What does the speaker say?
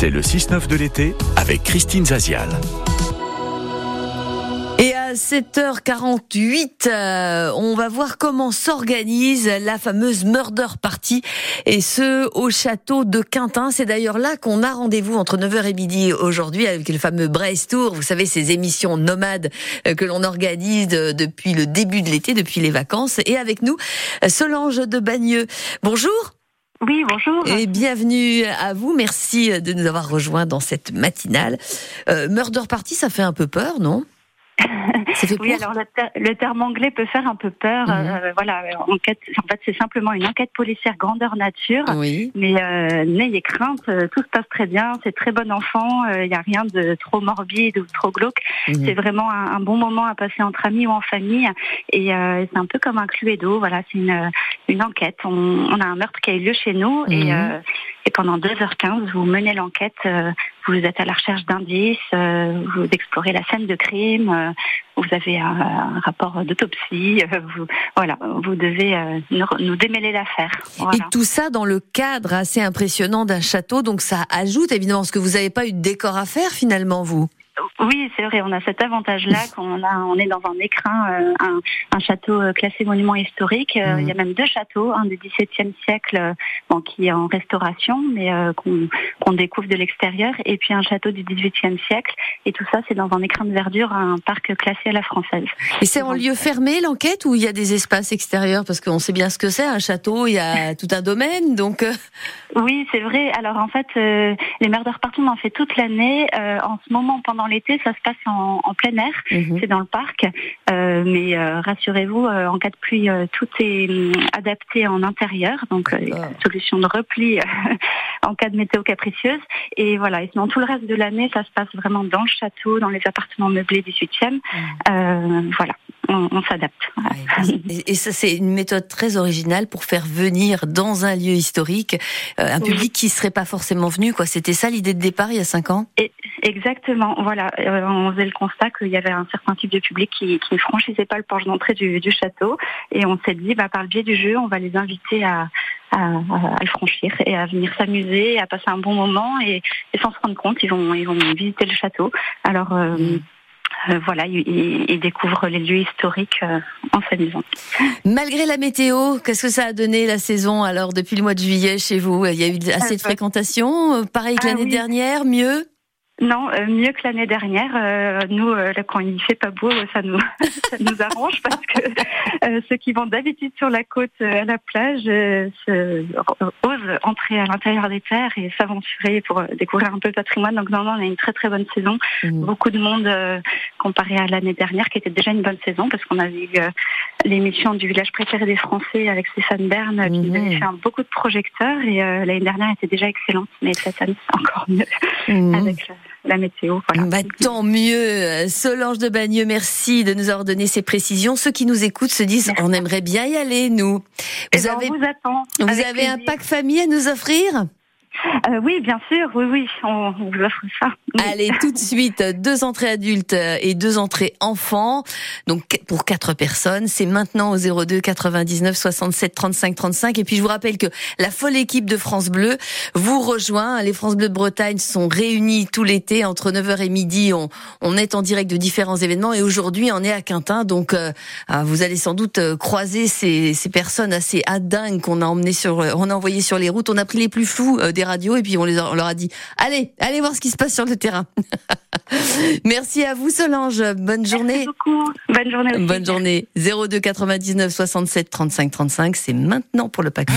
C'est le 6-9 de l'été avec Christine Zazial. Et à 7h48, euh, on va voir comment s'organise la fameuse Murder Party et ce au château de Quintin. C'est d'ailleurs là qu'on a rendez-vous entre 9h et midi aujourd'hui avec le fameux Brace Tour. Vous savez, ces émissions nomades euh, que l'on organise depuis le début de l'été, depuis les vacances. Et avec nous, Solange de Bagneux. Bonjour. Oui, bonjour. Et bienvenue à vous. Merci de nous avoir rejoints dans cette matinale. Euh, Murder Party, ça fait un peu peur, non? oui, alors le, terme anglais peut faire un peu peur. Mhm. Euh, voilà, enquête. En fait, c'est simplement une enquête policière grandeur nature. Oui. Mais euh, n'ayez crainte, euh, tout se passe très bien. C'est très bon enfant. Il n'y a rien de trop morbide ou trop glauque. Mhm. C'est vraiment un, bon moment à passer entre amis ou en famille. Et c'est un peu comme un cluedo. Voilà, c'est une, une enquête. On, on, a un meurtre qui a eu lieu chez nous et mhm. Et pendant 2h15, vous menez l'enquête, euh, vous êtes à la recherche d'indices, euh, vous explorez la scène de crime, euh, vous avez un, rapport d'autopsie, vous, voilà, vous devez nous, démêler l'affaire. Et tout ça dans le cadre assez impressionnant d'un château, donc ça ajoute évidemment, ce que vous n'avez pas eu de décor à faire finalement, vous. Oui, c'est vrai, on a cet avantage-là a, on est dans un écrin, euh, un, un, château euh, classé monument historique. Euh, il y a même deux châteaux, un du XVIIe siècle, bon, qui est en restauration, mais qu'on découvre de l'extérieur, et puis un château du XVIIIe siècle. Et tout ça, c'est dans un écrin de verdure, un parc classé à la française. Et c'est en lieu fermé l'enquête ou il y a des espaces extérieurs? Parce qu'on sait bien ce que c'est, un château, il y a tout un domaine, donc. Oui, c'est vrai. Alors en fait, les murders partout, on en fait toute l'année. en ce moment, pendant l'été, ça se passe en, plein air, mhm. c'est dans le parc. Euh, mais euh, rassurez-vous, euh, en cas de pluie, tout est hum, adapté en intérieur, donc solution de repli en cas de météo capricieuse. Et voilà, et sinon tout le reste de l'année, ça se passe vraiment dans le château, dans les appartements meublés 18e. Mhm. voilà on, s'adapte. Et, ça, c'est une méthode très originale pour faire venir dans un lieu historique un public qui serait pas forcément venu. Quoi, c'était ça l'idée de départ il y a cinq ans? Exactement. Voilà, euh, on faisait le constat qu'il y avait un certain type de public qui, qui ne franchissait pas le porche d'entrée du, du, château, et on s'est dit, bah, par le biais du jeu, on va les inviter à, à, à le franchir et à venir s'amuser, à passer un bon moment, et, sans se rendre compte, ils vont, ils vont visiter le château. Alors euh, mm. euh, voilà, ils, découvrent les lieux historiques en s'amusant. Malgré la météo, qu'est-ce que ça a donné la saison alors depuis le mois de juillet chez vous? Il y a eu assez de fréquentation, pareil que ah l'année dernière, mieux? Non, euh, mieux que l'année dernière. Euh, nous, euh, quand il fait pas beau, ça nous, ça nous arrange parce que ceux qui vont d'habitude sur la côte à la plage se, osent entrer à l'intérieur des terres et s'aventurer pour découvrir un peu le patrimoine. Donc non, non, on a une très très bonne saison. Mmh. Beaucoup de monde comparé à l'année dernière, qui était déjà une bonne saison parce qu'on a vu l'émission du village préféré des Français avec Stéphane Bern qui mmh. avait fait un, beaucoup de projecteurs et l'année dernière était déjà excellente, mais cette année c'est encore mieux mmh. avec la météo. Bah, tant mieux. Solange de Bagneux, merci de nous avoir donné ces précisions. Ceux qui nous écoutent se disent, on aimerait bien y aller, nous. Vous eh ben, avez, vous attend. Vous avez un pack famille à nous offrir? Euh, oui, bien sûr, oui, oui, on, vous offre ça. Allez, tout de suite, deux entrées adultes et deux entrées enfants, donc pour quatre personnes. C'est maintenant au 02 99 67 35 35. Et puis je vous rappelle que la folle équipe de France Bleu vous rejoint. Les France Bleu de Bretagne sont réunis tout l'été entre 9h et midi. On, on est en direct de différents événements et aujourd'hui on est à Quintin. Donc euh, ah, vous allez sans doute euh, croiser ces, ces personnes assez adingues qu'on a emmenées sur, on a envoyé sur les routes. On a pris les plus fous des radio et puis on, les leur a dit allez, allez voir ce qui se passe sur le terrain. Merci à vous Solange, bonne journée. Merci beaucoup. Bonne journée. Bonne journée. 02 99 67 35 35, c'est maintenant pour le pack.